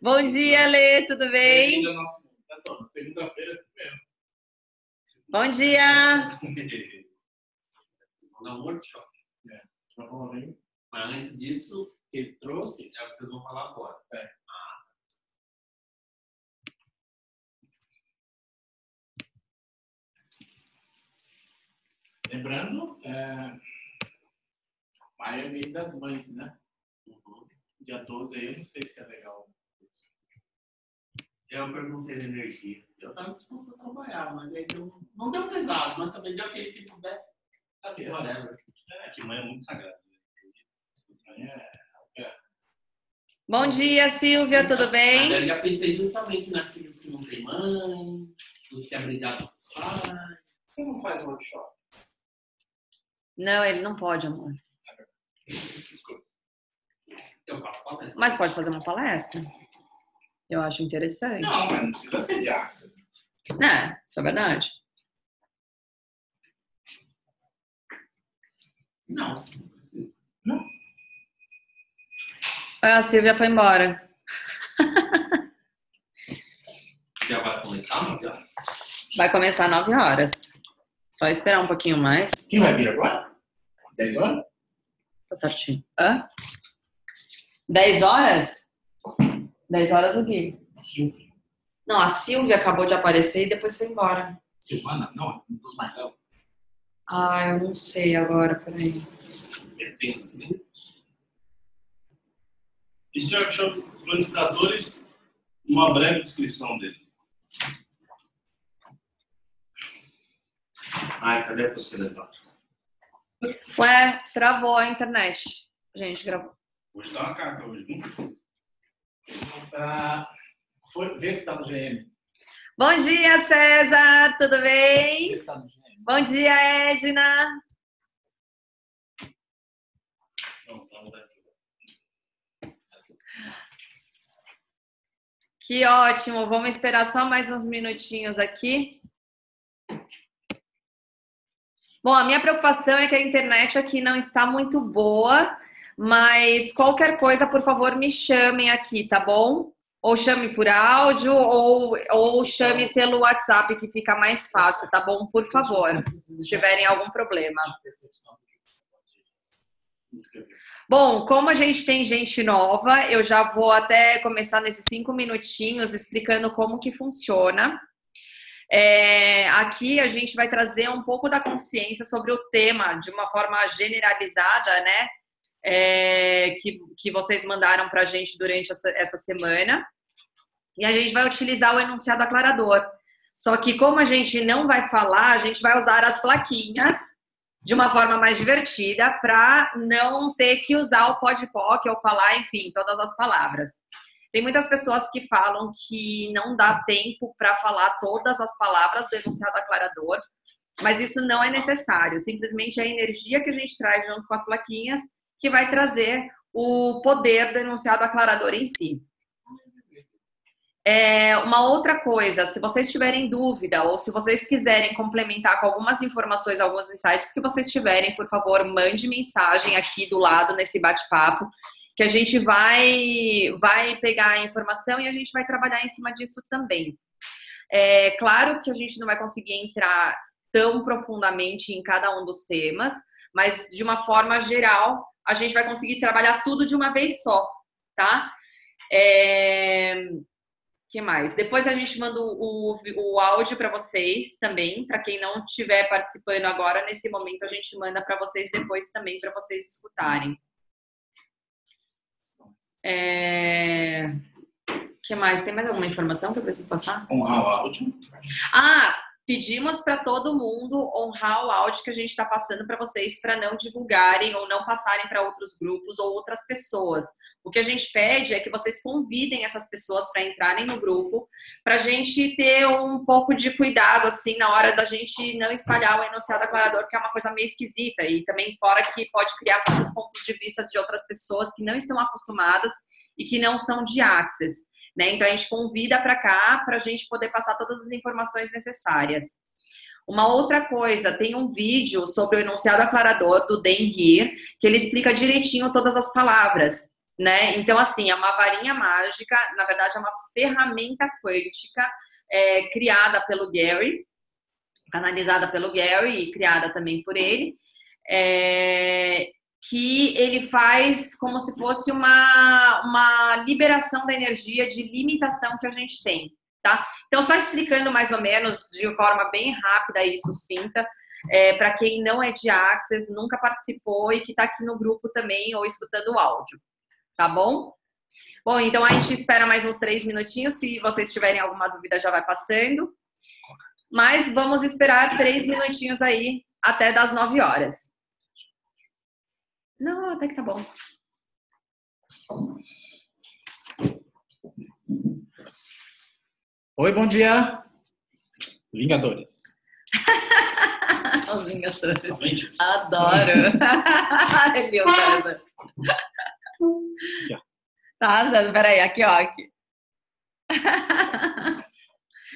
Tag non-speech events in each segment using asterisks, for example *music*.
Bom dia, Lê, tudo bem? Segunda-feira mesmo. Bom dia! Vou dar um workshop. Provavelmente Mas antes disso, ele trouxe. é que vocês vão falar agora. Lembrando, é... maio é mês das mães, né? Uhum. Dia 12 aí, eu não sei se é legal. Eu perguntei da energia. Eu estava disposto a trabalhar, mas aí deu, não deu pesado, mas também deu aquele tipo de. Sabe, whatever. É que mãe é muito sagrado. É, Bom dia, Silvia, tudo bem? eu já pensei justamente nas filhas que não têm mãe, nos que é brigado com os pais. Você não faz workshop? Não, ele não pode, amor. Eu faço palestra. Mas pode fazer uma palestra. Eu acho interessante. Não, mas não precisa ser de Access. É, isso é verdade. Não, não precisa. Ah, A Silvia foi embora. Já vai começar, não? Já? Vai começar às 9 horas. Só esperar um pouquinho mais. Quem vai vir agora? 10 horas? Tá certinho. Hã? 10 horas? 10 horas o quê? Silvia. Não, a Silvia acabou de aparecer e depois foi embora. Silvana? Não, um dos Marcão. Ah, eu não sei agora, peraí. Depende, né? E se workshop dos administradores, uma breve descrição dele. Ai, cadê a possibilidade? Ué, travou a internet. Gente, gravou. Hoje tá uma caca hoje, não? Ah, foi, vê se tá no GM. Bom dia, César, tudo bem? Tá no GM. Bom dia, Edna. Tá. Que ótimo. Vamos esperar só mais uns minutinhos aqui. Bom, a minha preocupação é que a internet aqui não está muito boa, mas qualquer coisa, por favor, me chamem aqui, tá bom? Ou chame por áudio ou, ou chame pelo WhatsApp, que fica mais fácil, tá bom? Por favor, se tiverem algum problema. Bom, como a gente tem gente nova, eu já vou até começar nesses cinco minutinhos explicando como que funciona. É, aqui a gente vai trazer um pouco da consciência sobre o tema de uma forma generalizada, né? É, que, que vocês mandaram para a gente durante essa, essa semana. E a gente vai utilizar o enunciado aclarador. Só que como a gente não vai falar, a gente vai usar as plaquinhas de uma forma mais divertida para não ter que usar o podpoc ou falar, enfim, todas as palavras. Tem muitas pessoas que falam que não dá tempo para falar todas as palavras do enunciado aclarador, mas isso não é necessário. Simplesmente é a energia que a gente traz junto com as plaquinhas que vai trazer o poder do enunciado aclarador em si. É, uma outra coisa, se vocês tiverem dúvida ou se vocês quiserem complementar com algumas informações, alguns insights que vocês tiverem, por favor, mande mensagem aqui do lado nesse bate-papo, que a gente vai, vai pegar a informação e a gente vai trabalhar em cima disso também. É claro que a gente não vai conseguir entrar tão profundamente em cada um dos temas, mas de uma forma geral, a gente vai conseguir trabalhar tudo de uma vez só, tá? É que mais? Depois a gente manda o, o áudio para vocês também, para quem não estiver participando agora, nesse momento a gente manda para vocês depois também, para vocês escutarem. É... que mais? Tem mais alguma informação que eu preciso passar? O áudio. Ah, pedimos para todo mundo honrar o áudio que a gente está passando para vocês para não divulgarem ou não passarem para outros grupos ou outras pessoas. O que a gente pede é que vocês convidem essas pessoas para entrarem no grupo, para a gente ter um pouco de cuidado assim na hora da gente não espalhar o enunciado aclarador, que é uma coisa meio esquisita e também fora que pode criar muitos pontos de vista de outras pessoas que não estão acostumadas e que não são de Access. Né? Então a gente convida para cá para a gente poder passar todas as informações necessárias. Uma outra coisa, tem um vídeo sobre o enunciado aclarador do Dan Heer, que ele explica direitinho todas as palavras. né? Então, assim, é uma varinha mágica, na verdade, é uma ferramenta quântica é, criada pelo Gary, canalizada pelo Gary e criada também por ele, é, que ele faz como se fosse uma, uma liberação da energia de limitação que a gente tem, tá? Então, só explicando mais ou menos de forma bem rápida e sucinta, é, para quem não é de Access, nunca participou e que está aqui no grupo também ou escutando o áudio, tá bom? Bom, então a gente espera mais uns três minutinhos. Se vocês tiverem alguma dúvida, já vai passando. Mas vamos esperar três minutinhos aí até das nove horas. Não, até que tá bom. Oi, bom dia. Vingadores. *laughs* Os Vingadores. Adoro. *laughs* Ele, o César. Tá, César, peraí, aqui, ó. Aqui. *laughs*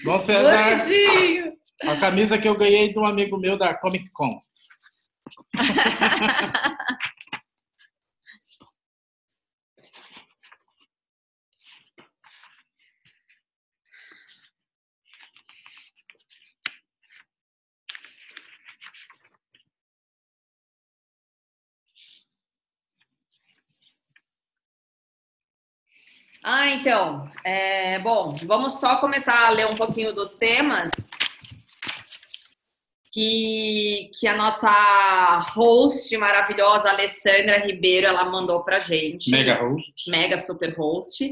Bom, César, Bonitinho. a camisa que eu ganhei de um amigo meu da Comic Con. Ah, então, é, bom, vamos só começar a ler um pouquinho dos temas que, que a nossa host maravilhosa, Alessandra Ribeiro, ela mandou pra gente. Mega host. Mega super host.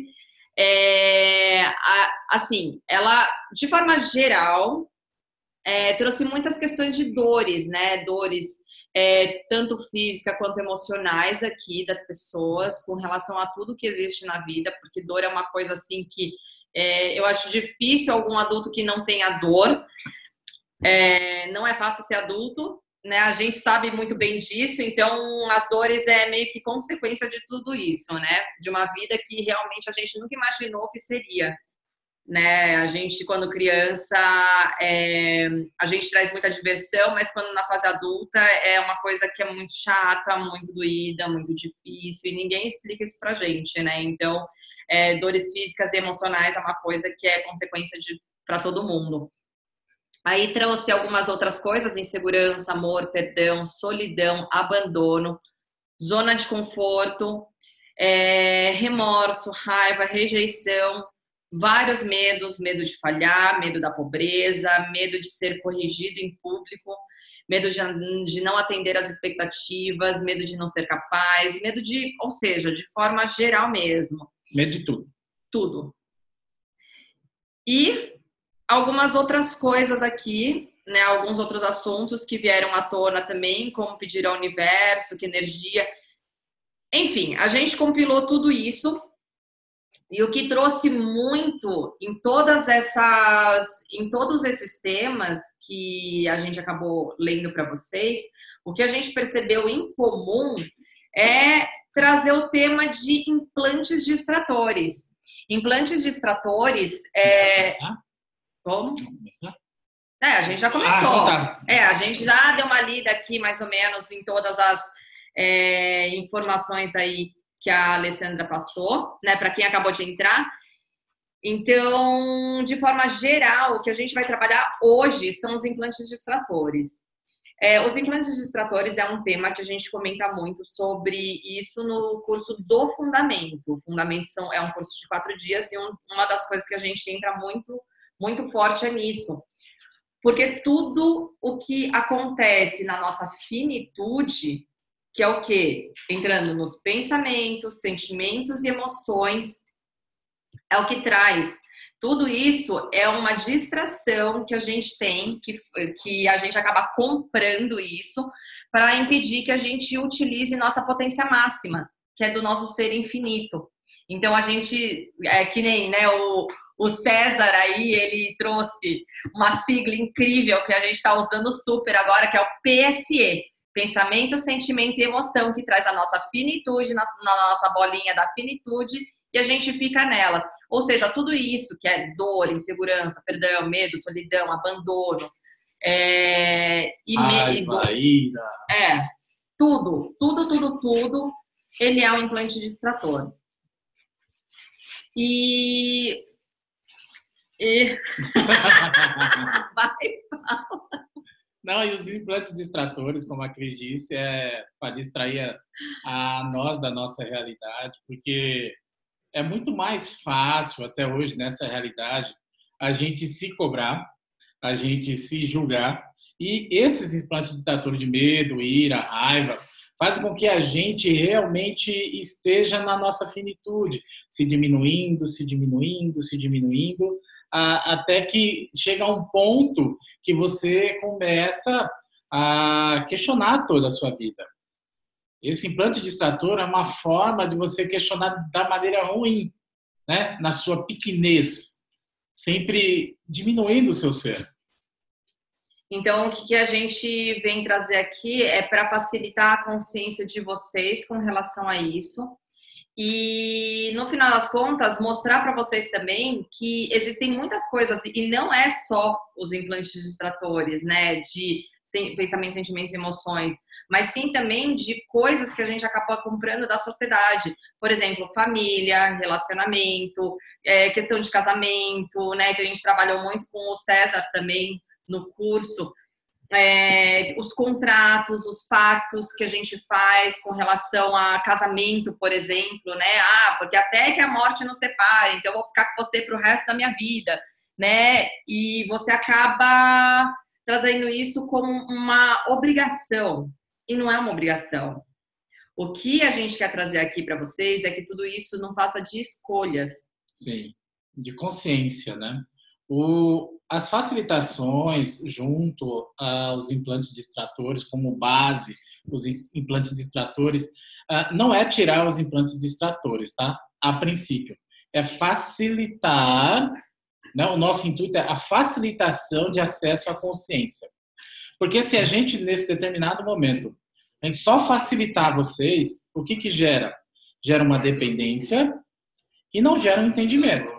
É, a- assim, ela, de forma geral, é, trouxe muitas questões de dores, né? Dores é, tanto física quanto emocionais aqui das pessoas com relação a tudo que existe na vida, porque dor é uma coisa assim que é, eu acho difícil algum adulto que não tenha dor. É, não é fácil ser adulto, né? A gente sabe muito bem disso, então as dores é meio que consequência de tudo isso, né? De uma vida que realmente a gente nunca imaginou que seria né? A gente, quando criança, é, a gente traz muita diversão, mas quando na fase adulta é uma coisa que é muito chata, muito doída, muito difícil, e ninguém explica isso pra gente, né? Então, é, dores físicas e emocionais é uma coisa que é consequência de para todo mundo. Aí trouxe algumas outras coisas: insegurança, amor, perdão, solidão, abandono, zona de conforto, é, remorso, raiva, rejeição, vários medos, medo de falhar, medo da pobreza, medo de ser corrigido em público, medo de, de não atender às expectativas, medo de não ser capaz, medo de, ou seja, de forma geral mesmo, Medo de tudo. tudo. E algumas outras coisas aqui, né, alguns outros assuntos que vieram à tona também, como pedir ao universo, que energia. Enfim, a gente compilou tudo isso e o que trouxe muito em todas essas, em todos esses temas que a gente acabou lendo para vocês, o que a gente percebeu em comum é trazer o tema de implantes distratores. Implantes distratores é Vamos começar? como? É, a gente já Ah, começou. então tá. É, a gente já deu uma lida aqui, mais ou menos, em todas as é, informações aí que a Alessandra passou, né, para quem acabou de entrar. Então, de forma geral, o que a gente vai trabalhar hoje são os implantes distratores. É, os implantes distratores é um tema que a gente comenta muito sobre isso no curso do Fundamento. O Fundamento são, é um curso de quatro dias e um- uma das coisas que a gente entra muito, muito forte é nisso. Porque tudo o que acontece na nossa finitude, que é o quê? Entrando nos pensamentos, sentimentos e emoções, é o que traz. Tudo isso é uma distração que a gente tem, que, que a gente acaba comprando isso para impedir que a gente utilize nossa potência máxima, que é do nosso ser infinito. Então a gente, é que nem né, o, o César aí, ele trouxe uma sigla incrível que a gente está usando super agora, que é o PSE. Pensamento, sentimento e emoção, que traz a nossa finitude, na, nossa bolinha da finitude, e a gente fica nela. Ou seja, tudo isso que é dor, insegurança, perdão, medo, solidão, abandono, é, e, me, dor, Raiva, ira. é, tudo, tudo, tudo, tudo, ele é um implante distrator. E. e... *laughs* *laughs* Vai, Não, e os implantes distratores, como a Cris disse, é para distrair a, a nós da nossa realidade, porque é muito mais fácil até hoje nessa realidade a gente se cobrar, a gente se julgar e esses implantes ditadores de medo, ira, raiva, fazem com que a gente realmente esteja na nossa finitude, se diminuindo, se diminuindo, se diminuindo, até que chega a um ponto que você começa a questionar toda a sua vida. Esse implante distrator é uma forma de você questionar da maneira ruim, né? na sua pequenez, sempre diminuindo o seu ser. Então, o que a gente vem trazer aqui é para facilitar a consciência de vocês com relação a isso. E no final das contas, mostrar para vocês também que existem muitas coisas, e não é só os implantes distratores, né? De pensamentos, sentimentos emoções, mas sim também de coisas que a gente acaba comprando da sociedade. Por exemplo, família, relacionamento, é, questão de casamento, né? Que a gente trabalhou muito com o César também no curso. É, os contratos, os pactos que a gente faz com relação a casamento, por exemplo, né? Ah, porque até que a morte nos separe, então eu vou ficar com você para o resto da minha vida, né? E você acaba trazendo isso como uma obrigação. E não é uma obrigação. O que a gente quer trazer aqui para vocês é que tudo isso não passa de escolhas. Sim, de consciência, né? O, as facilitações junto aos implantes distratores, como base, os implantes distratores, uh, não é tirar os implantes distratores, tá? A princípio. É facilitar né? O nosso intuito é a facilitação de acesso à consciência. Porque se a gente, nesse determinado momento, a gente só facilitar vocês, o que, que gera? Gera uma dependência e não gera um entendimento.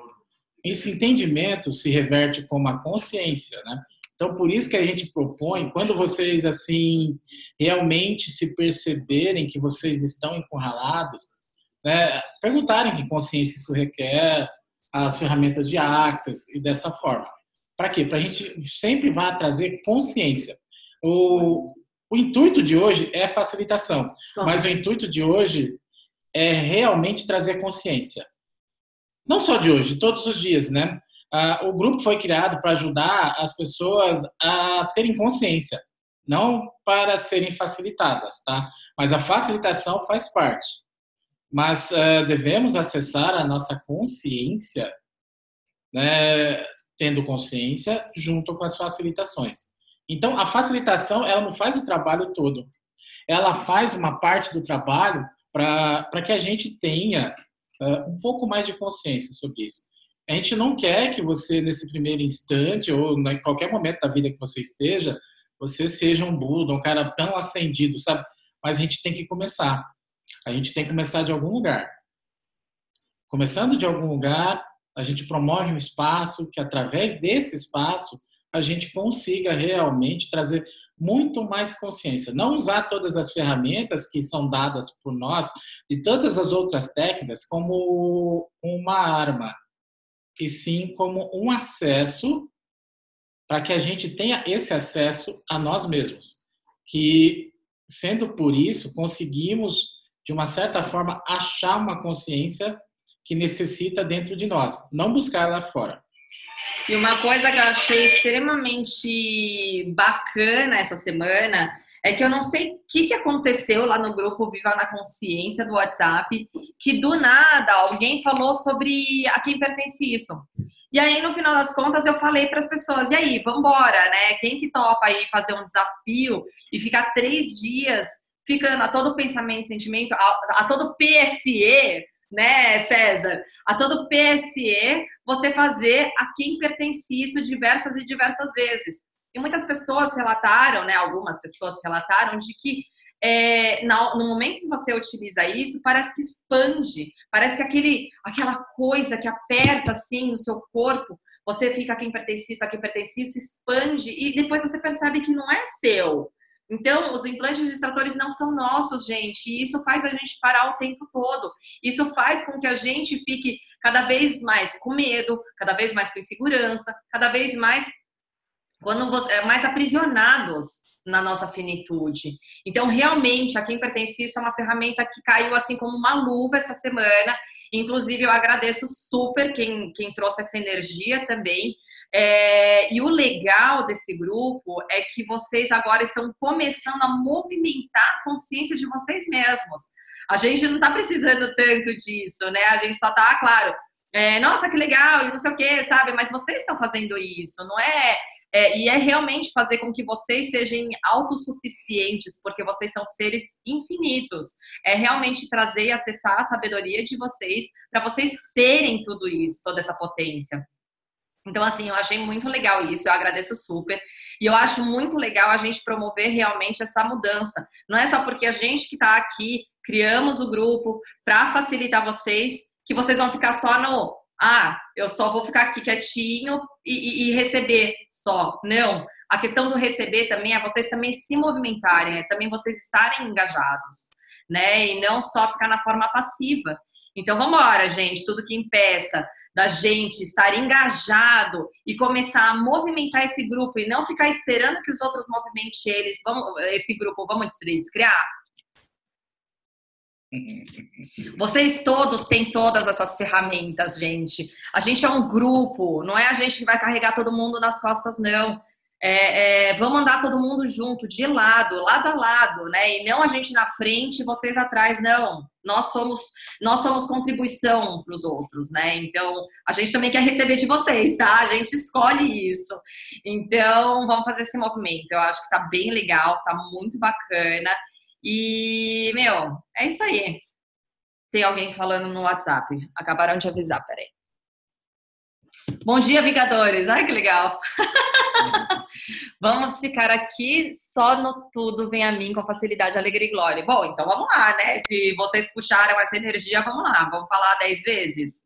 Esse entendimento se reverte como a consciência, né? Então, por isso que a gente propõe, quando vocês, assim, realmente se perceberem que vocês estão encurralados, né, perguntarem que consciência isso requer, as ferramentas de Access e dessa forma. Para quê? Para a gente sempre vai trazer consciência. O, o intuito de hoje é facilitação, mas o intuito de hoje é realmente trazer consciência. Não só de hoje, todos os dias, né? Ah, o grupo foi criado para ajudar as pessoas a terem consciência, não para serem facilitadas, tá? Mas a facilitação faz parte mas uh, devemos acessar a nossa consciência, né, tendo consciência, junto com as facilitações. Então, a facilitação, ela não faz o trabalho todo. Ela faz uma parte do trabalho para que a gente tenha um pouco mais de consciência sobre isso. A gente não quer que você, nesse primeiro instante, ou em qualquer momento da vida que você esteja, você seja um Buda, um cara tão acendido, sabe? Mas a gente tem que começar. A gente tem que começar de algum lugar. Começando de algum lugar, a gente promove um espaço que, através desse espaço, a gente consiga realmente trazer muito mais consciência. Não usar todas as ferramentas que são dadas por nós, de todas as outras técnicas, como uma arma, e sim como um acesso para que a gente tenha esse acesso a nós mesmos. Que, sendo por isso, conseguimos de uma certa forma, achar uma consciência que necessita dentro de nós, não buscar lá fora. E uma coisa que eu achei extremamente bacana essa semana é que eu não sei o que, que aconteceu lá no grupo Viva na Consciência do WhatsApp, que do nada alguém falou sobre a quem pertence isso. E aí, no final das contas, eu falei para as pessoas: e aí, vambora, né? Quem que topa aí fazer um desafio e ficar três dias ficando a todo pensamento, sentimento, a, a todo PSE, né, César? A todo PSE, você fazer a quem pertence isso diversas e diversas vezes. E muitas pessoas relataram, né, algumas pessoas relataram de que é, no momento que você utiliza isso, parece que expande, parece que aquele, aquela coisa que aperta assim no seu corpo, você fica a quem pertence isso, a quem pertence isso, expande e depois você percebe que não é seu, então, os implantes distratores não são nossos, gente. E isso faz a gente parar o tempo todo. Isso faz com que a gente fique cada vez mais com medo, cada vez mais com insegurança, cada vez mais quando você, é, mais aprisionados na nossa finitude. Então, realmente, a quem pertence isso é uma ferramenta que caiu assim como uma luva essa semana. Inclusive, eu agradeço super quem, quem trouxe essa energia também. É, e o legal desse grupo é que vocês agora estão começando a movimentar a consciência de vocês mesmos. A gente não está precisando tanto disso, né? A gente só está, claro, é, nossa, que legal, e não sei o que, sabe? Mas vocês estão fazendo isso, não é é, e é realmente fazer com que vocês sejam autossuficientes, porque vocês são seres infinitos. É realmente trazer e acessar a sabedoria de vocês para vocês serem tudo isso, toda essa potência. Então, assim, eu achei muito legal isso, eu agradeço super. E eu acho muito legal a gente promover realmente essa mudança. Não é só porque a gente que está aqui criamos o grupo para facilitar vocês, que vocês vão ficar só no ah, eu só vou ficar aqui quietinho e, e, e, receber só. Não. A questão do receber também é vocês também se movimentarem, é também vocês estarem engajados, né? E não só ficar na forma passiva. Então, vamos embora, gente. Tudo que impeça da gente estar engajado e começar a movimentar esse grupo e não ficar esperando que os outros movimentem eles, vamos, esse grupo, vamos descriar *laughs* vocês todos têm todas essas ferramentas, gente. A gente é um grupo, não é a gente que vai carregar todo mundo nas costas, não. É, é, vamos andar todo mundo junto, de lado, lado a lado, né? E não a gente na frente vocês atrás, não. Nós somos, nós somos contribuição para os outros, né? Então, a gente também quer receber de vocês, tá? A gente escolhe isso. Então, vamos fazer esse movimento. Eu acho que tá bem legal, tá muito bacana. E, meu, é isso aí. Tem alguém falando no WhatsApp. Acabaram de avisar, peraí. Bom dia, Vingadores! Ai, que legal! *laughs* vamos ficar aqui só no tudo vem a mim com facilidade, alegria e glória. Bom, então vamos lá, né? Se vocês puxaram essa energia, vamos lá. Vamos falar dez vezes?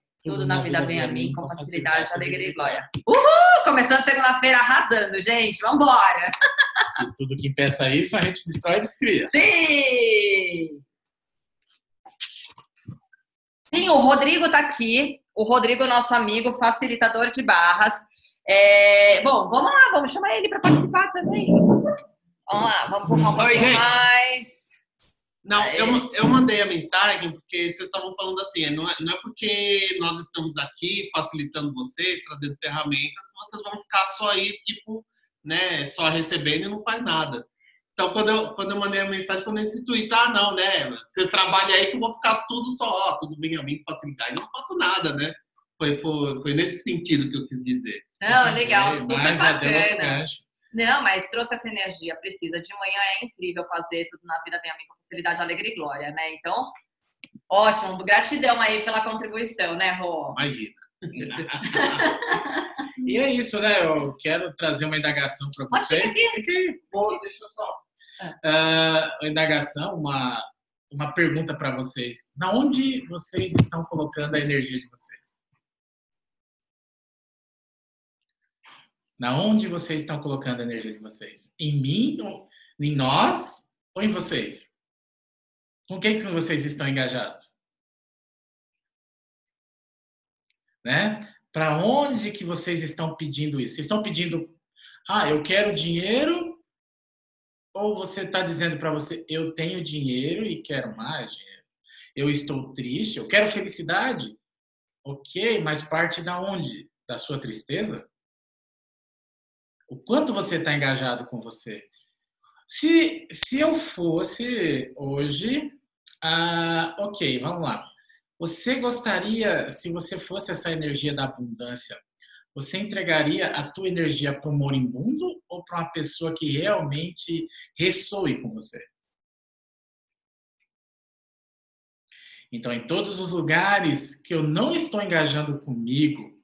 Tudo na vida vem a mim com facilidade, alegria e glória. Uhul! Começando segunda-feira arrasando, gente. Vambora! E tudo que impeça isso, a gente destrói e descria. Sim! Sim, o Rodrigo tá aqui. O Rodrigo, nosso amigo, facilitador de barras. É... Bom, vamos lá, vamos chamar ele para participar também. Vamos lá, vamos empurrar um pouquinho mais. Não, eu, eu mandei a mensagem porque vocês estavam falando assim, não é, não é porque nós estamos aqui facilitando vocês, trazendo ferramentas, que vocês vão ficar só aí, tipo, né, só recebendo e não faz nada. Então, quando eu, quando eu mandei a mensagem, quando esse tweet, ah, não, né, você trabalha aí que eu vou ficar tudo só, ó, tudo bem a mim, facilidade, não faço nada, né? Foi, foi, foi nesse sentido que eu quis dizer. Não, legal, super bacana. Não, mas trouxe essa energia, precisa. De manhã é incrível fazer tudo na vida vem a mim com facilidade, alegria e glória, né? Então, ótimo. Gratidão aí pela contribuição, né, Rô? Imagina. *laughs* e é isso, né? Eu quero trazer uma indagação para vocês. Fica aí. Pô, deixa eu só. Uh, uma indagação, uma, uma pergunta para vocês. Na onde vocês estão colocando a energia de vocês? Na onde vocês estão colocando a energia de vocês? Em mim, em nós ou em vocês? Com quem que vocês estão engajados? Né? Para onde que vocês estão pedindo isso? Vocês estão pedindo, ah, eu quero dinheiro? Ou você está dizendo para você, eu tenho dinheiro e quero mais dinheiro? Eu estou triste, eu quero felicidade? Ok, mas parte da onde? Da sua tristeza? O quanto você está engajado com você? Se, se eu fosse hoje, ah, ok, vamos lá. Você gostaria, se você fosse essa energia da abundância, você entregaria a tua energia para o moribundo ou para uma pessoa que realmente ressoe com você? Então, em todos os lugares que eu não estou engajando comigo,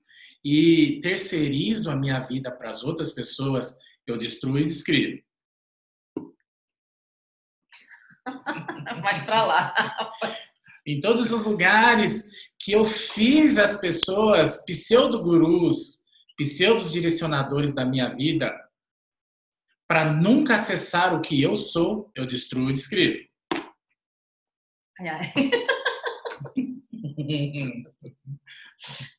e terceirizo a minha vida para as outras pessoas, eu destruo e descrevo. *laughs* Mais para lá. *laughs* em todos os lugares que eu fiz as pessoas pseudo-gurus, pseudo-direcionadores da minha vida, para nunca acessar o que eu sou, eu destruo e descrevo. Ai, ai. *laughs*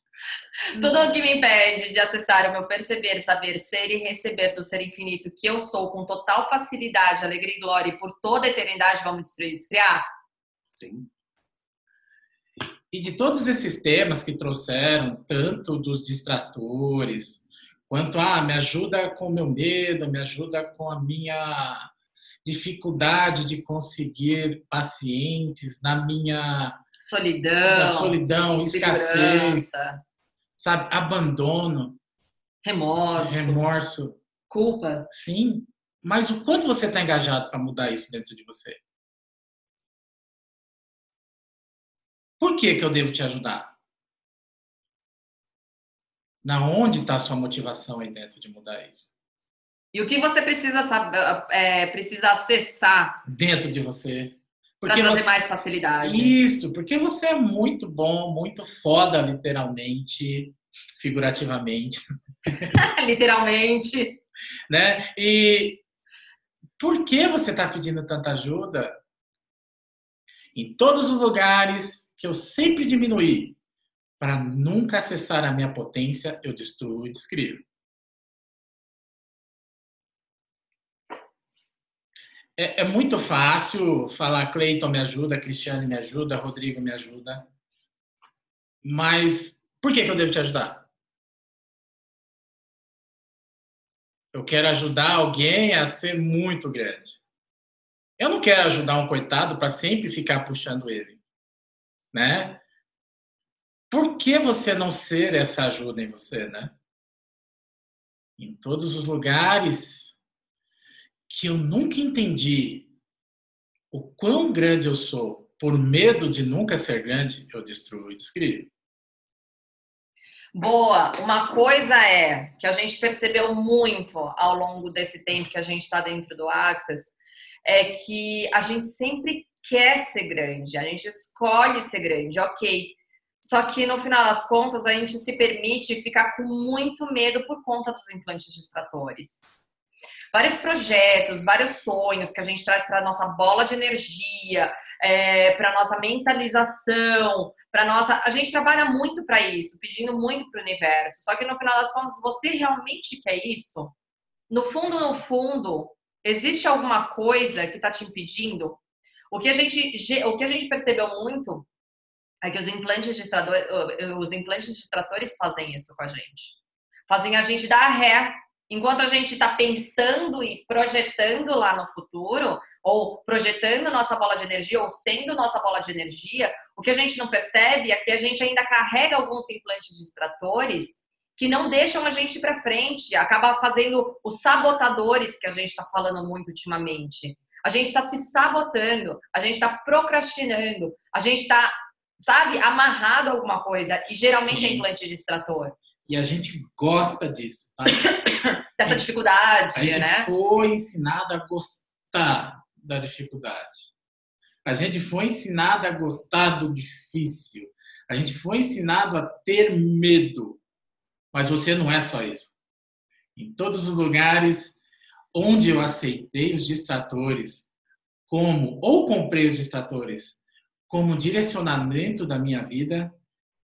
Tudo o que me impede de acessar o meu perceber, saber, ser e receber do ser infinito que eu sou com total facilidade, alegria e glória e por toda a eternidade, vamos destruir e descriar? Sim. E de todos esses temas que trouxeram, tanto dos distratores, quanto ah, me ajuda com o meu medo, me ajuda com a minha dificuldade de conseguir pacientes, na minha solidão, solidão, escassez, sabe, abandono, remorso, remorso, culpa. Sim, mas o quanto você está engajado para mudar isso dentro de você? Por que, que eu devo te ajudar? Na onde está a sua motivação aí dentro de mudar isso? E o que você precisa saber, é, precisa acessar dentro de você para trazer você... mais facilidade. Isso, porque você é muito bom, muito foda, literalmente, figurativamente. *laughs* literalmente. Né? E por que você está pedindo tanta ajuda? Em todos os lugares que eu sempre diminuí para nunca acessar a minha potência, eu destruo e descrevo. É, é, muito fácil falar Cleiton me ajuda, Cristiane me ajuda, Rodrigo me ajuda. Mas por que, que eu devo te ajudar? Eu quero ajudar alguém a ser muito grande. Eu não quero ajudar um coitado para sempre ficar puxando ele, né? Por que você não ser essa ajuda em você, né? Em todos os lugares que eu nunca entendi o quão grande eu sou por medo de nunca ser grande, eu destruo e descrevo. Boa. Uma coisa é que a gente percebeu muito ao longo desse tempo que a gente está dentro do Access é que a gente sempre quer ser grande, a gente escolhe ser grande, ok. Só que no final das contas a gente se permite ficar com muito medo por conta dos implantes distratores vários projetos, vários sonhos que a gente traz para nossa bola de energia, é, para nossa mentalização, para nossa. A gente trabalha muito para isso, pedindo muito para o universo. Só que no final das contas, você realmente quer isso? No fundo, no fundo, existe alguma coisa que está te impedindo? O que a gente, o que a gente percebeu muito é que os implantes distratores, os implantes distratores fazem isso com a gente. Fazem a gente dar ré Enquanto a gente está pensando e projetando lá no futuro, ou projetando nossa bola de energia, ou sendo nossa bola de energia, o que a gente não percebe é que a gente ainda carrega alguns implantes distratores que não deixam a gente ir para frente, acaba fazendo os sabotadores que a gente está falando muito ultimamente. A gente está se sabotando, a gente está procrastinando, a gente está, sabe, amarrado a alguma coisa, e geralmente é Sim. é implante distrator. E a gente gosta disso, tá? *coughs* Dessa dificuldade, a gente né? foi ensinado a gostar da dificuldade. A gente foi ensinado a gostar do difícil. A gente foi ensinado a ter medo. Mas você não é só isso. Em todos os lugares onde eu aceitei os distratores como, ou comprei os distratores como direcionamento da minha vida,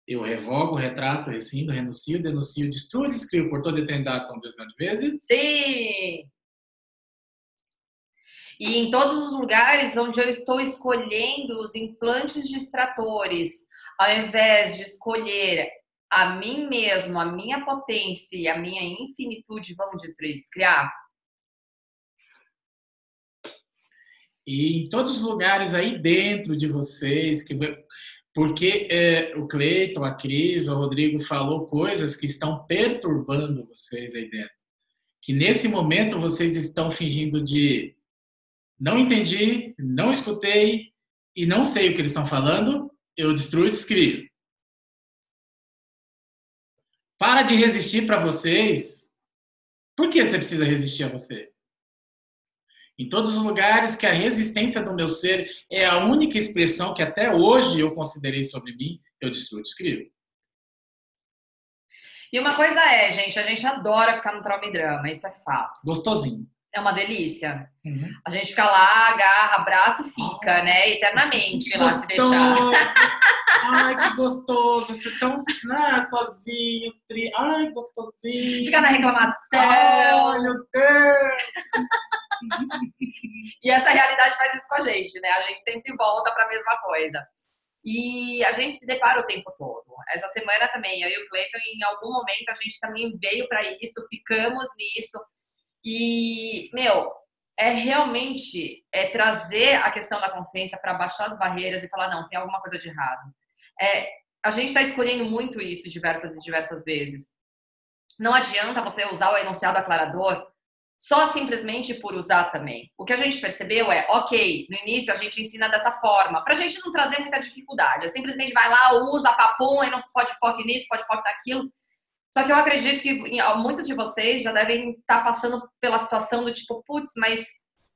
eu revogo, retrato, rescindo, renuncio, denuncio, destruo, descrevo por toda eternidade com Deus de vezes. Sim! E em todos os lugares onde eu estou escolhendo os implantes distratores, ao invés de escolher a mim mesmo, a minha potência e a minha infinitude, vamos destruir, descriar? E em todos os lugares aí dentro de vocês, que porque é, o Cleiton, a Cris, o Rodrigo falou coisas que estão perturbando vocês aí dentro. Que nesse momento vocês estão fingindo de não entendi, não escutei e não sei o que eles estão falando, eu destruo e descrio. Para de resistir para vocês. Por que você precisa resistir a você? Em todos os lugares que a resistência do meu ser é a única expressão que até hoje eu considerei sobre mim, eu destruo, descrevo. E uma coisa é, gente, a gente adora ficar no trauma e drama, isso é fato. Gostosinho. É uma delícia. Uhum. A gente fica lá, agarra, abraça e fica, né? Eternamente lá se deixar. Ai, que *laughs* gostoso. Você tão ah, sozinho, tri... Ai, gostosinho. Fica na reclamação. Ai, meu Deus. *laughs* E essa realidade faz isso com a gente, né? A gente sempre volta para a mesma coisa. E a gente se depara o tempo todo. Essa semana também, eu e o Cleiton, em algum momento, a gente também veio para isso, ficamos nisso. E, meu, é realmente é trazer a questão da consciência para baixar as barreiras e falar, não, tem alguma coisa de errado. É, a gente está escolhendo muito isso diversas e diversas vezes. Não adianta você usar o enunciado aclarador só simplesmente por usar também. O que a gente percebeu é, ok, no início a gente ensina dessa forma, para a gente não trazer muita dificuldade. É simplesmente vai lá, usa, papum, e não se pode POC nisso, pode POC naquilo. Só que eu acredito que muitos de vocês já devem estar tá passando pela situação do tipo, putz, mas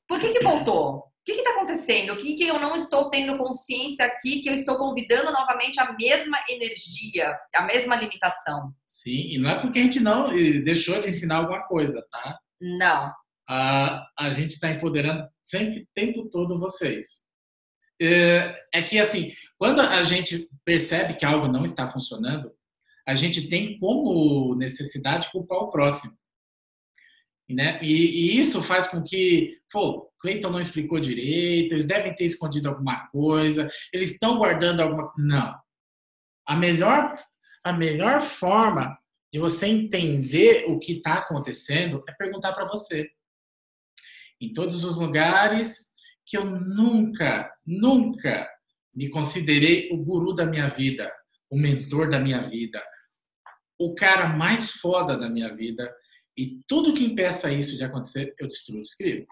por que que voltou? O que está acontecendo? O que, que eu não estou tendo consciência aqui que eu estou convidando novamente a mesma energia, a mesma limitação? Sim, e não é porque a gente não deixou de ensinar alguma coisa, tá? Não. A, a gente está empoderando sempre, o tempo todo, vocês. É, é que, assim, quando a gente percebe que algo não está funcionando, a gente tem como necessidade culpar o próximo. Né? E, e, isso faz com que, pô, Cleiton não explicou direito, eles devem ter escondido alguma coisa, eles estão guardando alguma. Não. A melhor, a melhor forma de você entender o que está acontecendo é perguntar para você. Em todos os lugares que eu nunca, nunca me considerei o guru da minha vida, o mentor da minha vida, o cara mais foda da minha vida, e tudo que impeça isso de acontecer, eu destruo, escrevo.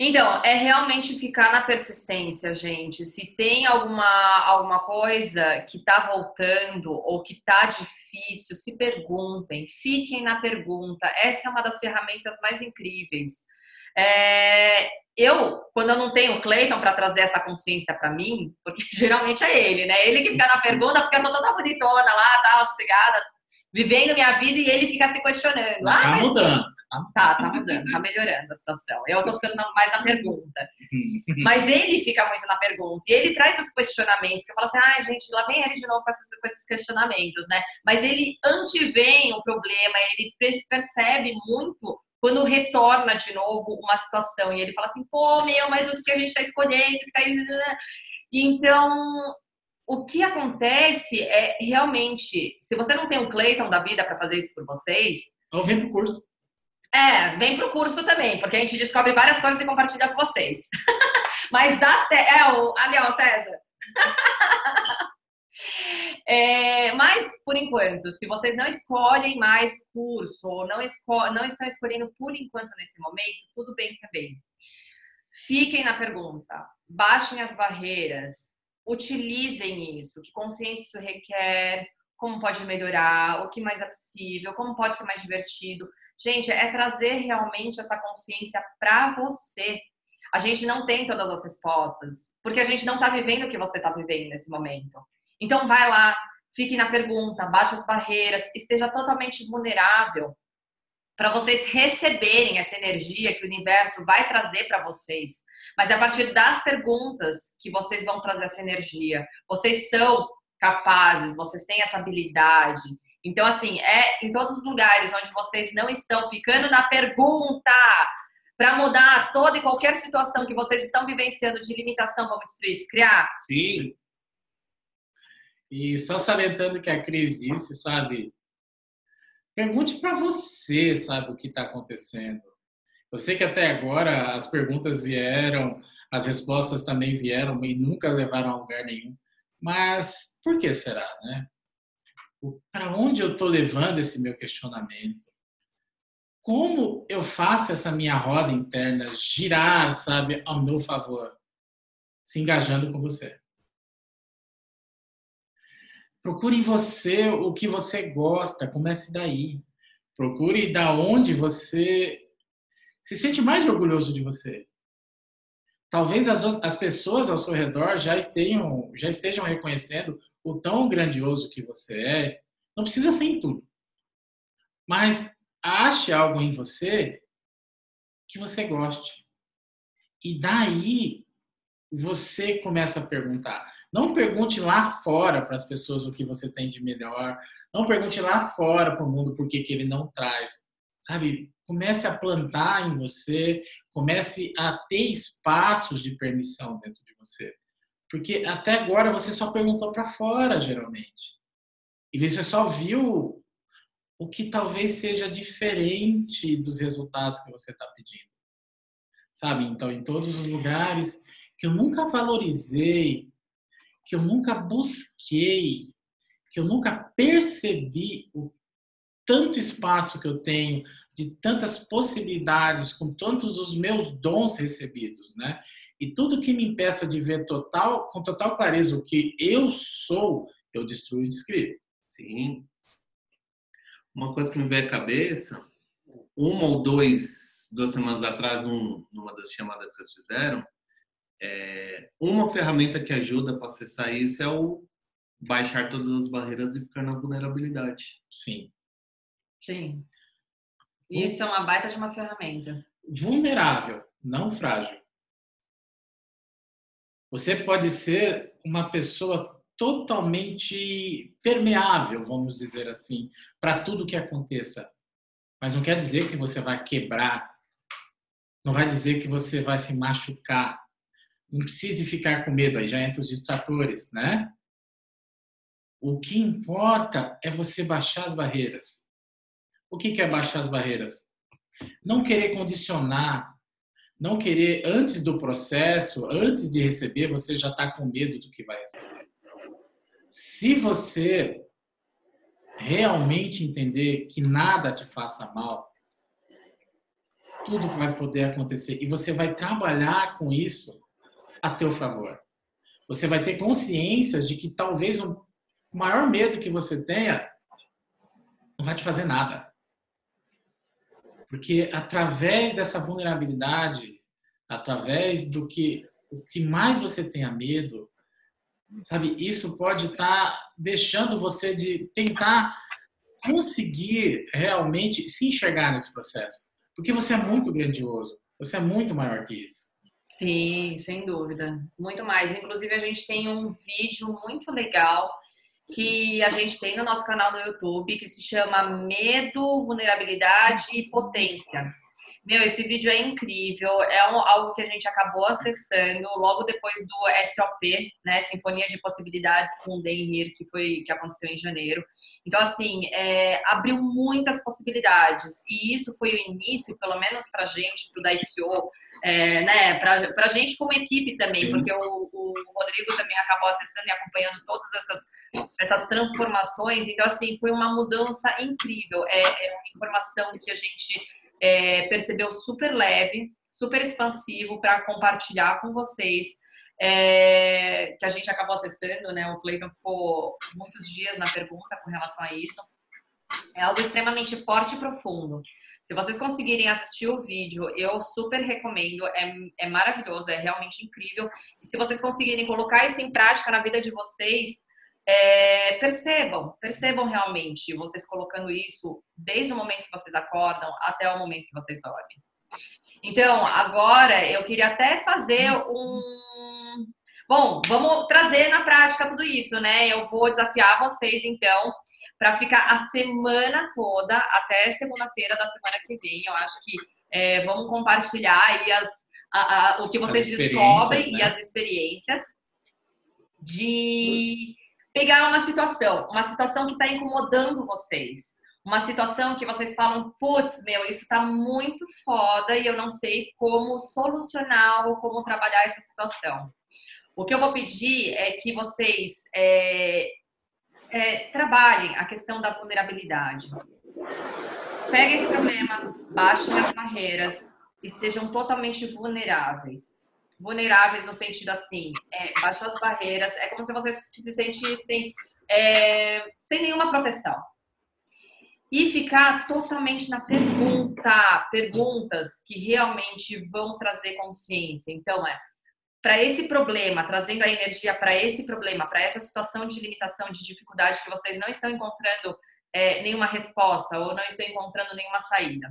Então, é realmente ficar na persistência, gente. Se tem alguma, alguma coisa que tá voltando ou que tá difícil, se perguntem, fiquem na pergunta. Essa é uma das ferramentas mais incríveis. É, eu, quando eu não tenho o Cleiton para trazer essa consciência para mim, porque *laughs* geralmente é ele, né? Ele que fica na pergunta, fica toda bonitona lá, tá sossegada, vivendo minha vida e ele fica se questionando. Tá ah, mudando. Tá, tá mudando, tá melhorando a situação. Eu tô ficando mais na pergunta. Mas ele fica muito na pergunta. E ele traz os questionamentos, que eu falo assim, ai, ah, gente, lá vem ele de novo com esses, com esses questionamentos, né? Mas ele antevém o problema, ele percebe muito quando retorna de novo uma situação. E ele fala assim, pô, meu, mas o que a gente tá escolhendo? Tá... Então, o que acontece é realmente, se você não tem um Clayton da vida para fazer isso por vocês. Então vem pro curso. É, vem pro curso também, porque a gente descobre várias coisas e compartilha com vocês. *laughs* Mas até. É, o. Ali, ó, César. *laughs* É, mas, por enquanto, se vocês não escolhem mais curso ou não, esco não estão escolhendo por enquanto nesse momento, tudo bem também. Fiquem na pergunta, baixem as barreiras, utilizem isso, que consciência isso requer, como pode melhorar, o que mais é possível, como pode ser mais divertido. Gente, é trazer realmente essa consciência para você. A gente não tem todas as respostas, porque a gente não está vivendo o que você está vivendo nesse momento. Então, vai lá, fique na pergunta, baixe as barreiras, esteja totalmente vulnerável para vocês receberem essa energia que o universo vai trazer para vocês. Mas é a partir das perguntas que vocês vão trazer essa energia. Vocês são capazes, vocês têm essa habilidade. Então, assim, é em todos os lugares onde vocês não estão ficando na pergunta para mudar toda e qualquer situação que vocês estão vivenciando de limitação, vamos destruir, descriar? Sim. E só salientando que a Cris disse, sabe? Pergunte para você, sabe, o que está acontecendo. Eu sei que até agora as perguntas vieram, as respostas também vieram e nunca levaram a lugar nenhum. Mas por que será, né? Para onde eu estou levando esse meu questionamento? Como eu faço essa minha roda interna girar, sabe, ao meu favor? Se engajando com você. Procure em você o que você gosta, comece daí. Procure da onde você se sente mais orgulhoso de você. Talvez as, as pessoas ao seu redor já estejam, já estejam reconhecendo o tão grandioso que você é. Não precisa ser em tudo. Mas ache algo em você que você goste. E daí você começa a perguntar. Não pergunte lá fora para as pessoas o que você tem de melhor. Não pergunte lá fora para o mundo por que, que ele não traz. Sabe? Comece a plantar em você, comece a ter espaços de permissão dentro de você. Porque até agora você só perguntou para fora, geralmente. E você só viu o que talvez seja diferente dos resultados que você está pedindo. Sabe? Então, em todos os lugares que eu nunca valorizei, que eu nunca busquei, que eu nunca percebi o tanto espaço que eu tenho, de tantas possibilidades, com tantos os meus dons recebidos, né? E tudo que me impeça de ver total, com total clareza o que eu sou, eu destruo e descrevo. Sim. Uma coisa que me veio à cabeça, uma ou dois, duas semanas atrás, num, numa das chamadas que vocês fizeram, é, uma ferramenta que ajuda para acessar isso é o baixar todas as barreiras e ficar na vulnerabilidade. Sim. Sim. Isso é uma baita de uma ferramenta. Vulnerável, não frágil. Você pode ser uma pessoa totalmente permeável, vamos dizer assim, para tudo que aconteça. Mas não quer dizer que você vai quebrar, não vai dizer que você vai se machucar. Não precise ficar com medo, aí já entra os distratores, né? O que importa é você baixar as barreiras. O que é baixar as barreiras? Não querer condicionar, não querer, antes do processo, antes de receber, você já está com medo do que vai receber. Se você realmente entender que nada te faça mal, tudo vai poder acontecer e você vai trabalhar com isso a teu favor. Você vai ter consciência de que talvez o maior medo que você tenha não vai te fazer nada. Porque através dessa vulnerabilidade, através do que o que mais você tenha medo, sabe, isso pode estar tá deixando você de tentar conseguir realmente se enxergar nesse processo. Porque você é muito grandioso, você é muito maior que isso. Sim, sem dúvida. Muito mais. Inclusive, a gente tem um vídeo muito legal que a gente tem no nosso canal no YouTube, que se chama Medo, Vulnerabilidade e Potência. Meu, esse vídeo é incrível, é um, algo que a gente acabou acessando logo depois do SOP, né, Sinfonia de Possibilidades com o Dan Hir, que foi que aconteceu em janeiro. Então, assim, é, abriu muitas possibilidades e isso foi o início, pelo menos para gente, para o Daikyo, é, né, para a gente como equipe também, Sim. porque o, o, Rodrigo também acabou acessando e acompanhando todas essas, essas transformações. Então, assim, foi uma mudança incrível. É, é uma informação que a gente é, percebeu super leve, super expansivo para compartilhar com vocês. É, que a gente acabou acessando, né? O Cleiton ficou muitos dias na pergunta com relação a isso. É algo extremamente forte e profundo. Se vocês conseguirem assistir o vídeo, eu super recomendo. É, é maravilhoso, é realmente incrível. E se vocês conseguirem colocar isso em prática na vida de vocês, é, percebam, percebam realmente vocês colocando isso desde o momento que vocês acordam até o momento que vocês dormem. Então, agora eu queria até fazer um. Bom, vamos trazer na prática tudo isso, né? Eu vou desafiar vocês, então, para ficar a semana toda, até segunda-feira da semana que vem. Eu acho que é, vamos compartilhar aí as, a, a, o que vocês descobrem né? e as experiências de pegar uma situação, uma situação que está incomodando vocês, uma situação que vocês falam, putz, meu, isso está muito foda e eu não sei como solucionar ou como trabalhar essa situação. O que eu vou pedir é que vocês é, é, trabalhem a questão da vulnerabilidade. Peguem esse problema, baixem as barreiras, estejam totalmente vulneráveis vulneráveis no sentido assim, é, as barreiras, é como se vocês se sentissem é, sem nenhuma proteção. E ficar totalmente na pergunta, perguntas que realmente vão trazer consciência. Então, é para esse problema, trazendo a energia para esse problema, para essa situação de limitação, de dificuldade que vocês não estão encontrando é, nenhuma resposta ou não estão encontrando nenhuma saída.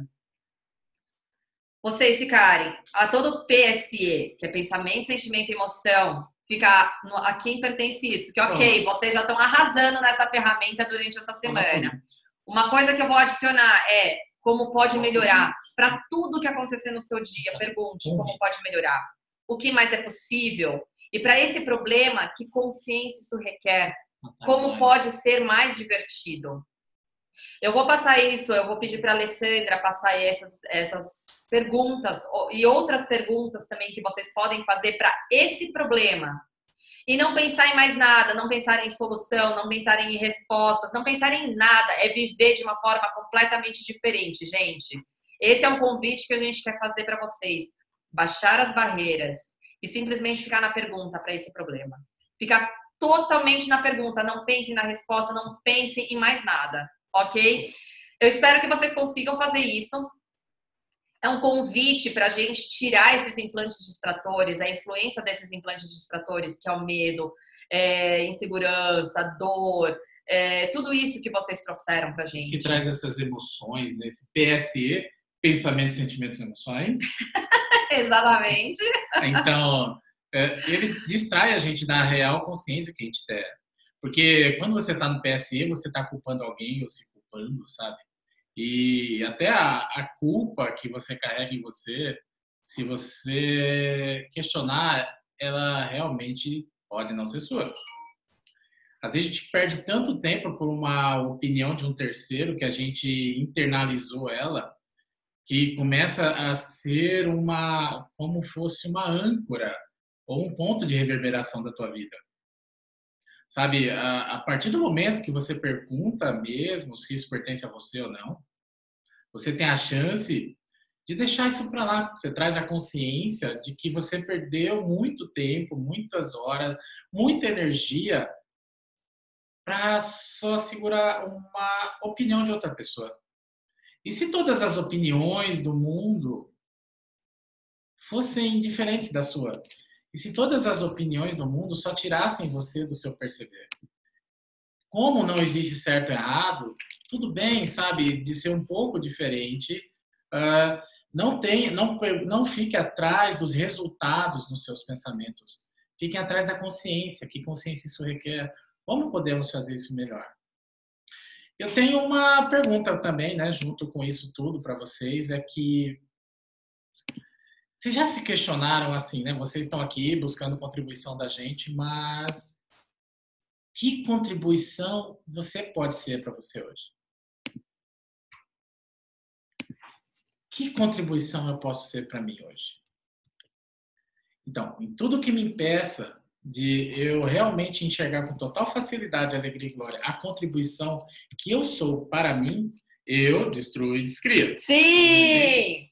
Vocês ficarem a todo PSE, que é pensamento, sentimento e emoção, fica no, a quem pertence isso? Que ok, Nossa. vocês já estão arrasando nessa ferramenta durante essa semana. Uma coisa que eu vou adicionar é como pode melhorar para tudo que acontecer no seu dia. Pergunte como pode melhorar. O que mais é possível? E para esse problema, que consciência isso requer? Como pode ser mais divertido? Eu vou passar isso, eu vou pedir para a Alessandra passar essas, essas perguntas e outras perguntas também que vocês podem fazer para esse problema. E não pensar em mais nada, não pensar em solução, não pensar em respostas, não pensar em nada. É viver de uma forma completamente diferente, gente. Esse é um convite que a gente quer fazer para vocês. Baixar as barreiras e simplesmente ficar na pergunta para esse problema. Ficar totalmente na pergunta, não pensem na resposta, não pensem em mais nada ok? Eu espero que vocês consigam fazer isso. É um convite para a gente tirar esses implantes distratores, a influência desses implantes distratores, que é o medo, é, insegurança, dor, é, tudo isso que vocês trouxeram para a gente. Que traz essas emoções, né? esse PSE, pensamento, sentimentos e emoções. *laughs* Exatamente. Então, é, ele distrai a gente da real consciência que a gente tem. Porque quando você está no PSE, você está culpando alguém ou se culpando, sabe? E até a, a culpa que você carrega em você, se você questionar, ela realmente pode não ser sua. Às vezes a gente perde tanto tempo por uma opinião de um terceiro que a gente internalizou ela, que começa a ser uma como fosse uma âncora ou um ponto de reverberação da tua vida. Sabe, a, a partir do momento que você pergunta mesmo se isso pertence a você ou não, você tem a chance de deixar isso para lá. Você traz a consciência de que você perdeu muito tempo, muitas horas, muita energia para só segurar uma opinião de outra pessoa. E se todas as opiniões do mundo fossem diferentes da sua? E se todas as opiniões do mundo só tirassem você do seu perceber? Como não existe certo e errado, tudo bem, sabe, de ser um pouco diferente. Uh, não tem, não, não fique atrás dos resultados nos seus pensamentos. Fiquem atrás da consciência. Que consciência isso requer? Como podemos fazer isso melhor? Eu tenho uma pergunta também, né, junto com isso tudo para vocês, é que vocês já se questionaram assim, né? Vocês estão aqui buscando contribuição da gente, mas que contribuição você pode ser para você hoje? Que contribuição eu posso ser para mim hoje? Então, em tudo que me impeça de eu realmente enxergar com total facilidade, alegria e glória a contribuição que eu sou para mim, eu destruo e descrio. Sim!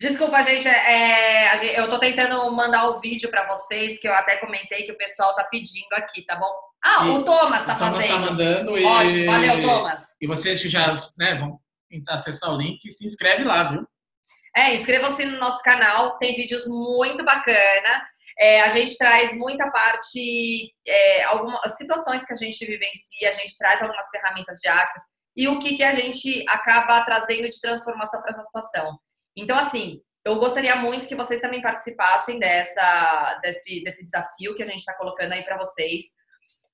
Desculpa, gente, é, é eu tô tentando mandar o vídeo para vocês, que eu até comentei que o pessoal tá pedindo aqui, tá bom? Ah, e o Thomas tá o Thomas tá fazendo. tá mandando e... Ótimo, valeu, Thomas. E vocês que já né, vão tentar acessar o link, se inscreve lá, viu? É, inscrevam-se no nosso canal, tem vídeos muito bacana. É, a gente traz muita parte, é, algumas situações que a gente vivencia, a gente traz algumas ferramentas de Access e o que, que a gente acaba trazendo de transformação para essa situação. Então, assim, eu gostaria muito que vocês também participassem dessa, desse, desse desafio que a gente está colocando aí para vocês.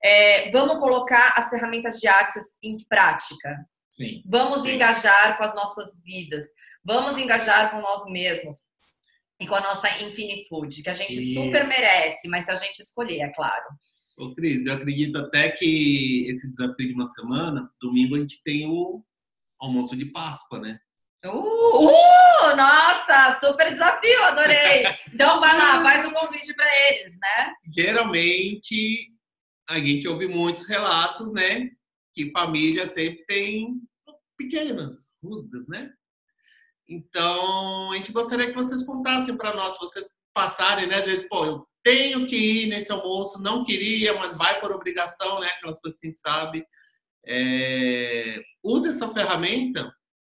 É, vamos colocar as ferramentas de Access em prática. Sim. Vamos sim. engajar com as nossas vidas. Vamos engajar com nós mesmos e com a nossa infinitude, que a gente Isso. super merece, mas se a gente escolher, é claro. Ô, Cris, eu acredito até que esse desafio de uma semana, domingo a gente tem o almoço de Páscoa, né? Uh, uh, nossa, super desafio, adorei. Então vai lá, *laughs* faz o um convite para eles, né? Geralmente a gente ouve muitos relatos, né? Que família sempre tem pequenas rusgas, né? Então, a gente gostaria que vocês contassem para nós, vocês passarem, né? Dizer, pô, eu tenho que ir nesse almoço, não queria, mas vai por obrigação, né? Aquelas coisas que a gente sabe. É, use essa ferramenta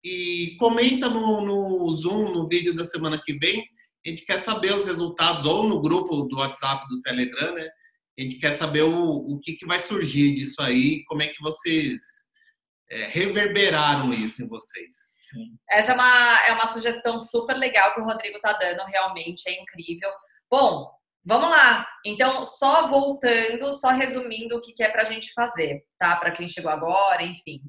e comenta no, no Zoom, no vídeo da semana que vem. A gente quer saber os resultados, ou no grupo do WhatsApp, do Telegram, né? A gente quer saber o, o que, que vai surgir disso aí, como é que vocês é, reverberaram isso em vocês. Sim. Essa é uma, é uma sugestão super legal que o Rodrigo tá dando, realmente é incrível. Bom, vamos lá. Então, só voltando, só resumindo o que, que é para a gente fazer, tá? Para quem chegou agora, enfim.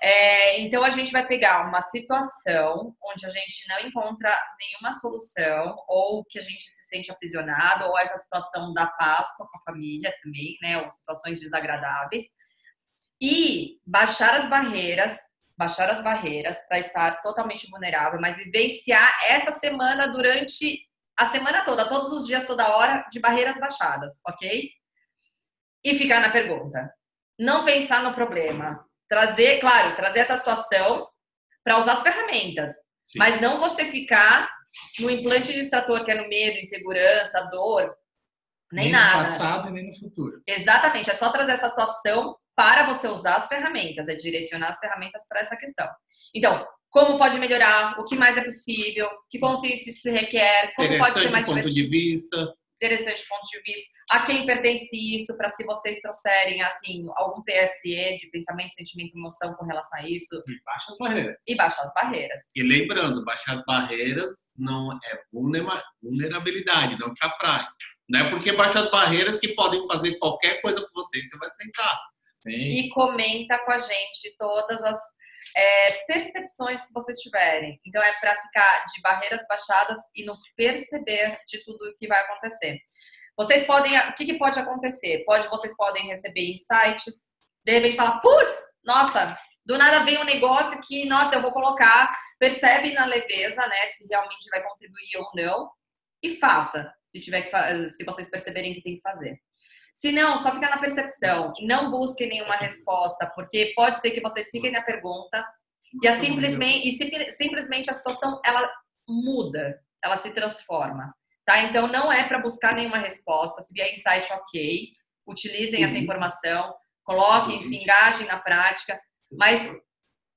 É, então, a gente vai pegar uma situação onde a gente não encontra nenhuma solução, ou que a gente se sente aprisionado, ou essa situação da Páscoa com a família também, né? Ou situações desagradáveis. E baixar as barreiras, baixar as barreiras para estar totalmente vulnerável, mas vivenciar essa semana durante a semana toda, todos os dias, toda hora, de barreiras baixadas, ok? E ficar na pergunta. Não pensar no problema. Trazer, claro, trazer essa situação para usar as ferramentas. Sim. Mas não você ficar no implante de extrator, que é no medo, insegurança, dor, nem, nem nada. Nem no passado e nem no futuro. Exatamente. É só trazer essa situação para você usar as ferramentas, é direcionar as ferramentas para essa questão. Então, como pode melhorar, o que mais é possível, que consciência isso requer, como pode ser mais ponto de vista. Interessante ponto de vista. A quem pertence isso, para se vocês trouxerem, assim, algum PSE de pensamento, sentimento, emoção com relação a isso. E baixa as barreiras. E baixa as barreiras. E lembrando, baixar as barreiras não é vulnerabilidade, não ficar fraco. Não é porque baixa as barreiras que podem fazer qualquer coisa com você, você vai sentar. Sim. E comenta com a gente todas as é, percepções que vocês tiverem. Então, é para ficar de barreiras baixadas e não perceber de tudo o que vai acontecer. Vocês podem, o que, que pode acontecer? Pode, vocês podem receber insights, de repente falar, putz, nossa, do nada vem um negócio que, nossa, eu vou colocar, percebe na leveza, né, se realmente vai contribuir ou não, e faça, se tiver que, se vocês perceberem que tem que fazer. Se não, só fica na percepção. Não busquem nenhuma resposta, porque pode ser que vocês fiquem na pergunta e, a simplesmente, e simplesmente a situação ela muda, ela se transforma. Tá? Então não é para buscar nenhuma resposta. Se vier insight, ok. Utilizem essa uhum. informação, coloquem, se engajem na prática, mas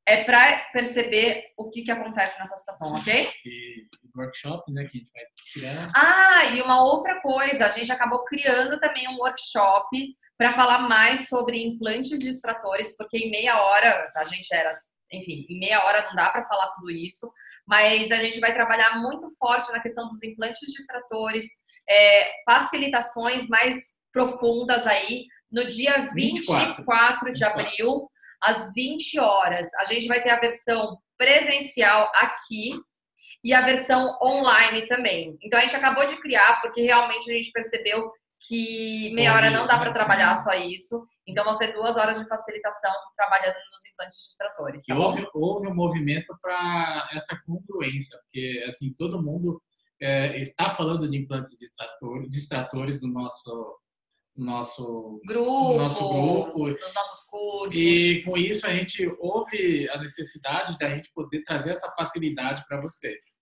é para perceber o que, que acontece nessa situação, ok? E workshop, né, que a gente vai criar. Ah, e uma outra coisa, a gente acabou criando também um workshop para falar mais sobre implantes de extratores, porque em meia hora a gente era, enfim, em meia hora não dá para falar tudo isso, mas a gente vai trabalhar muito forte na questão dos implantes de extratores, é, facilitações mais profundas aí no dia 24, 24 de abril às 20 horas. A gente vai ter a versão presencial aqui e a versão online também. Então a gente acabou de criar porque realmente a gente percebeu que meia hora não dá para trabalhar só isso. Então vão ser duas horas de facilitação trabalhando nos implantes distratores. Tá houve, houve um movimento para essa congruência, porque assim todo mundo é, está falando de implantes distratores, distratores no nosso nosso grupo, no nosso grupo, nos nossos cursos. E com isso a gente ouve a necessidade da gente poder trazer essa facilidade para vocês.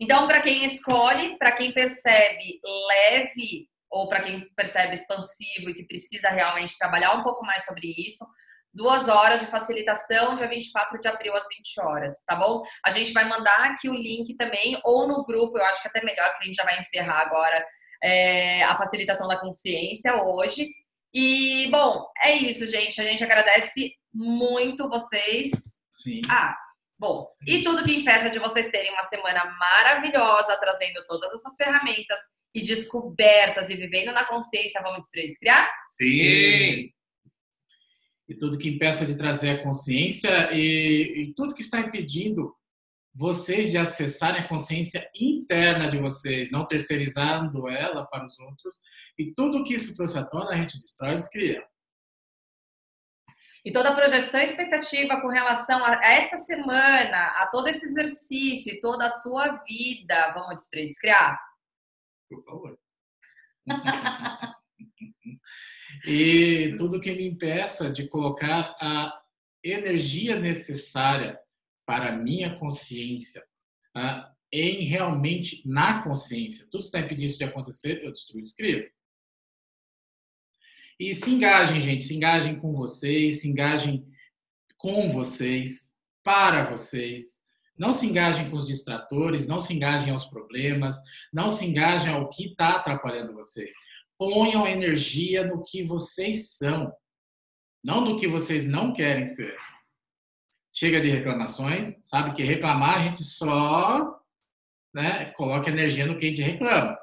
Então, para quem escolhe, para quem percebe leve ou para quem percebe expansivo e que precisa realmente trabalhar um pouco mais sobre isso, duas horas de facilitação, dia 24 de abril às 20 horas, tá bom? A gente vai mandar aqui o link também, ou no grupo, eu acho que é até melhor, porque a gente já vai encerrar agora é, a facilitação da consciência hoje. E, bom, é isso, gente. A gente agradece muito vocês. Sim. Ah, bom. Sim. E tudo que impeça de vocês terem uma semana maravilhosa, trazendo todas essas ferramentas e descobertas e vivendo na consciência. Vamos destruir descriar? Sim. Sim. E tudo que impeça de trazer a consciência e, e tudo que está impedindo vocês de acessarem a consciência interna de vocês, não terceirizando ela para os outros. E tudo que isso trouxe à tona, a gente destrói e descria. E toda a projeção e expectativa com relação a essa semana, a todo esse exercício e toda a sua vida, vamos destruir e descriar? Por favor. *laughs* e tudo que me impeça de colocar a energia necessária para a minha consciência, em realmente na consciência. Tudo está impedindo isso de acontecer, eu destruo e escrevo. E se engajem, gente, se engajem com vocês, se engajem com vocês, para vocês. Não se engajem com os distratores, não se engajem aos problemas, não se engajem ao que está atrapalhando vocês. Ponham energia no que vocês são, não do que vocês não querem ser. Chega de reclamações, sabe que reclamar a gente só né, coloca energia no que a gente reclama.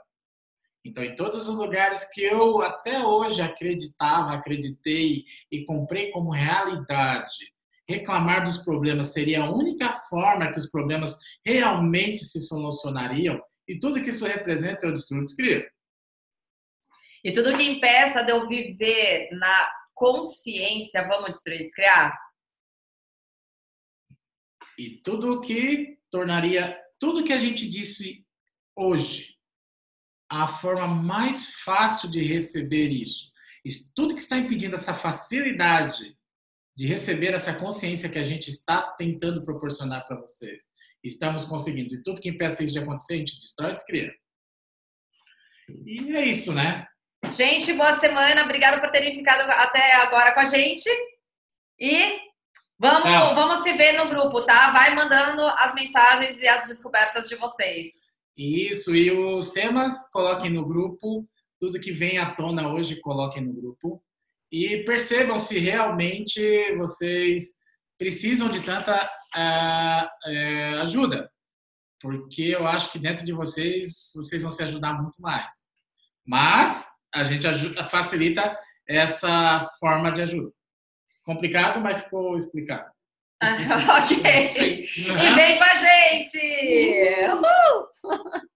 Então, em todos os lugares que eu até hoje acreditava, acreditei e comprei como realidade, reclamar dos problemas seria a única forma que os problemas realmente se solucionariam, e tudo que isso representa eu destruo e descrevo. E tudo que impeça de eu viver na consciência, vamos destruir e criar? E tudo que tornaria tudo que a gente disse hoje, a forma mais fácil de receber isso, tudo que está impedindo essa facilidade de receber essa consciência que a gente está tentando proporcionar para vocês, estamos conseguindo. E tudo que impeça isso de acontecer, a gente destrói e cria. E é isso, né? Gente, boa semana. Obrigada por terem ficado até agora com a gente. E vamos, vamos se ver no grupo, tá? Vai mandando as mensagens e as descobertas de vocês. Isso, e os temas coloquem no grupo. Tudo que vem à tona hoje, coloquem no grupo. E percebam se realmente vocês precisam de tanta uh, uh, ajuda. Porque eu acho que dentro de vocês, vocês vão se ajudar muito mais. Mas a gente ajuda, facilita essa forma de ajuda. Complicado, mas ficou explicado. *laughs* ok. E vem com a gente! *laughs* Uhul!